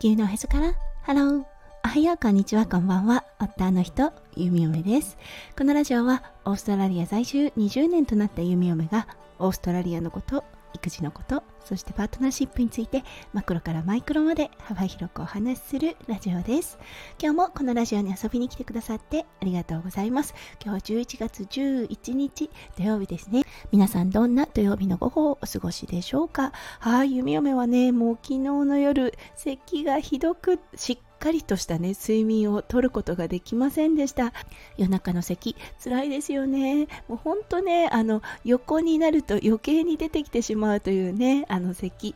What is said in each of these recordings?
球のへそから。ハローおはようこんにちはこんばんは。夫の人ゆみよめです。このラジオはオーストラリア在住20年となったゆみよめがオーストラリアのこと育児のことそしてパートナーシップについてマクロからマイクロまで幅広くお話しするラジオです。今日もこのラジオに遊びに来てくださってありがとうございます。今日は11月11日土曜日ですね。皆さんどんな土曜日の午後をお過ごしでしょうか？はい弓嫁はねもう昨日の夜咳がひどくしっかりとしたね睡眠をとることができませんでした。夜中の咳辛いですよね。もうほんとねあの横になると余計に出てきてしまうというねあの咳。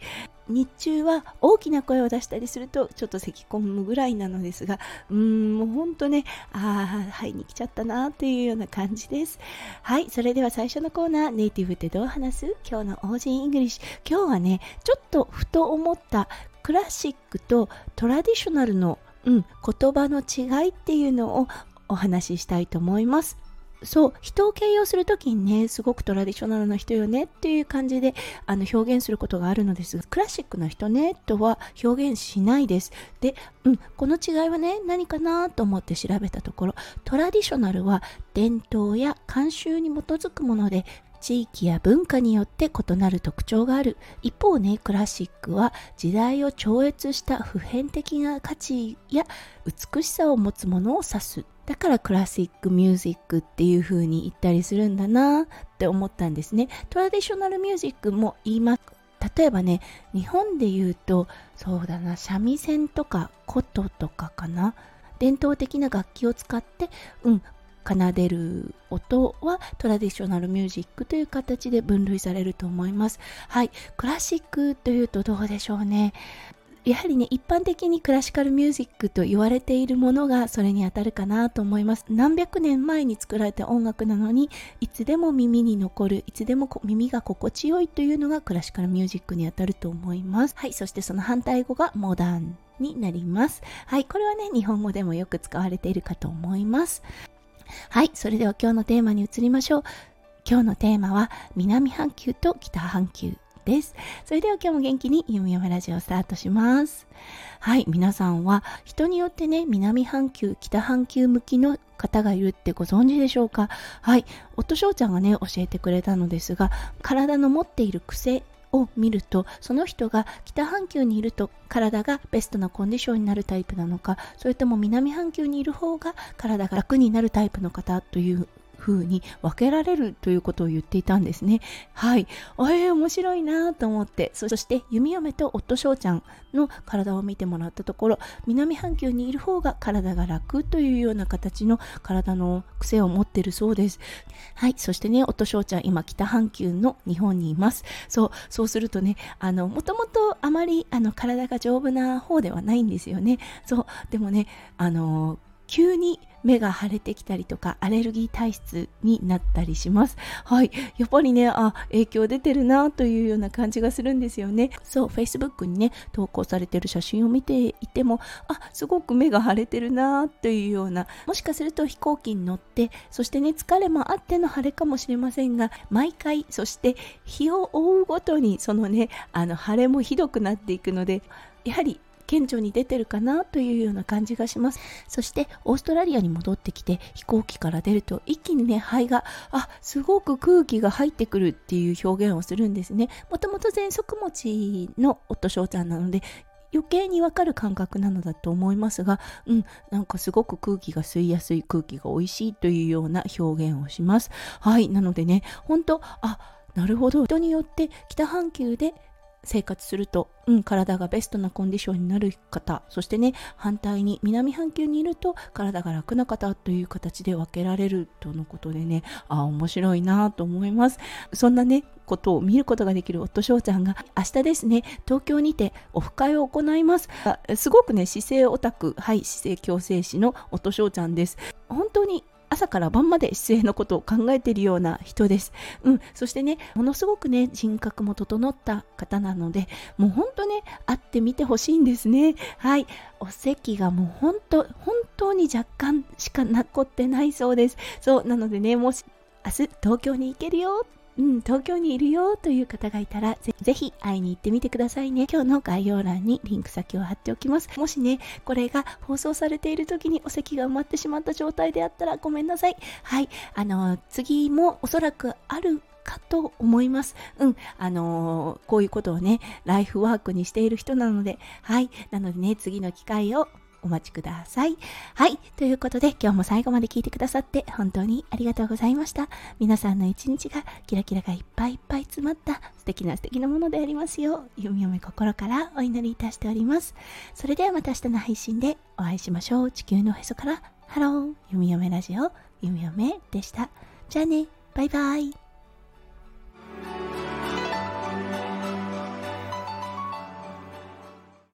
日中は大きな声を出したりするとちょっと咳込むぐらいなのですがうーんもうほんとねああ肺に来ちゃったなっていうような感じです。はいそれでは最初のコーナーネイティブってどう話す？今日の Aussie English。今日はねちょっとふと思ったクラシックと traditional の、うん、言葉の違いっていうのをお話ししたいと思います。そう人を形容する時にねすごく traditional な人よねっていう感じであの表現することがあるのですがクラシックな人ねとは表現しないですで、うん、この違いはね何かなと思って調べたところトラディショナルは伝統や慣習に基づくもので地域や文化によって異なる特徴がある。一方ねクラシックは時代を超越した普遍的な価値や美しさを持つものを指す。だからクラシックミュージックっていう風に言ったりするんだなって思ったんですね。トラディショナルミュージックも言います。例えばね日本で言うとそうだな三味線とか琴とかかな。伝統的な楽器を使ってうん奏でる音はトラディショナルミュージックという形で分類されると思います。はい、クラシックというとどうでしょうね。やはりね、一般的にクラシカルミュージックと言われているものがそれに当たるかなと思います。何百年前に作られた音楽なのに、いつでも耳に残る、いつでも耳が心地よいというのがクラシカルミュージックに当たると思います。はい、そしてその反対語がモダンになります。はい、これはね、日本語でもよく使われているかと思います。はい、それでは今日のテーマに移りましょう。今日のテーマは南半球と北半球です。それでは今日も元気にゆみよめラジオスタートします。はい、皆さんは人によってね、南半球、北半球向きの方がいるってご存知でしょうか？はい、夫翔ちゃんがね、教えてくれたのですが、体の持っている癖を見るとその人が北半球にいると体がベストなコンディションになるタイプなのかそれとも南半球にいる方が体が楽になるタイプの方という風に分けられるということを言っていたんですね。はい。えー、面白いなと思って、そして弓嫁と夫翔ちゃんの体を見てもらったところ、南半球にいる方が体が楽というような形の体の癖を持ってるそうです。はい。そしてね、夫翔ちゃん、今北半球の日本にいます。そう、そうするとね、あの、もともとあまりあの体が丈夫な方ではないんですよね。そう、でもね、あの、急に目が腫れてきたりとかアレルギー体質になったりします。はい。やっぱりね、あ、影響出てるなというような感じがするんですよね。そう、Facebook にね、投稿されてる写真を見ていても、あ、すごく目が腫れてるなというような、もしかすると飛行機に乗って、そしてね、疲れもあっての腫れかもしれませんが、毎回、そして日を追うごとに、そのね、あの、腫れもひどくなっていくので、やはり顕著に出てるかなというような感じがします。そしてオーストラリアに戻ってきて飛行機から出ると一気にね肺があすごく空気が入ってくるっていう表現をするんですね。もともと喘息持ちの夫翔ちゃんなので余計にわかる感覚なのだと思いますが、うん、なんかすごく空気が吸いやすい空気が美味しいというような表現をします。はい、なのでね、本当あ、なるほど、人によって北半球で生活すると、うん、体がベストなコンディションになる方そしてね反対に南半球にいると体が楽な方という形で分けられるとのことでねあ面白いなと思います。そんなねことを見ることができる夫翔ちゃんが明日ですね東京にてオフ会を行います。すごくね姿勢オタクはい姿勢矯正士の夫翔ちゃんです。本当に朝から晩まで姿勢のことを考えているような人です。うん、そしてね、ものすごくね、人格も整った方なので、もう本当ね、会ってみてほしいんですね。はい。お席がもう本当、本当に若干しか残ってないそうです。そう、なのでね、もし明日東京に行けるようん、東京にいるよという方がいたらぜ、ぜひ会いに行ってみてくださいね。今日の概要欄にリンク先を貼っておきます。もしね、これが放送されている時にお席が埋まってしまった状態であったらごめんなさい。はい、あの、次もおそらくあるかと思います。うん、あのー、こういうことをね、ライフワークにしている人なので、はい、なのでね、次の機会をお待ちください。はい。ということで、今日も最後まで聞いてくださって本当にありがとうございました。皆さんの一日がキラキラがいっぱいいっぱい詰まった素敵な素敵なものでありますよう、ゆみよめ心からお祈りいたしております。それではまた明日の配信でお会いしましょう。地球のへそから、ハロー、ゆみよめラジオ、ゆみよめでした。じゃあね、バイバイ。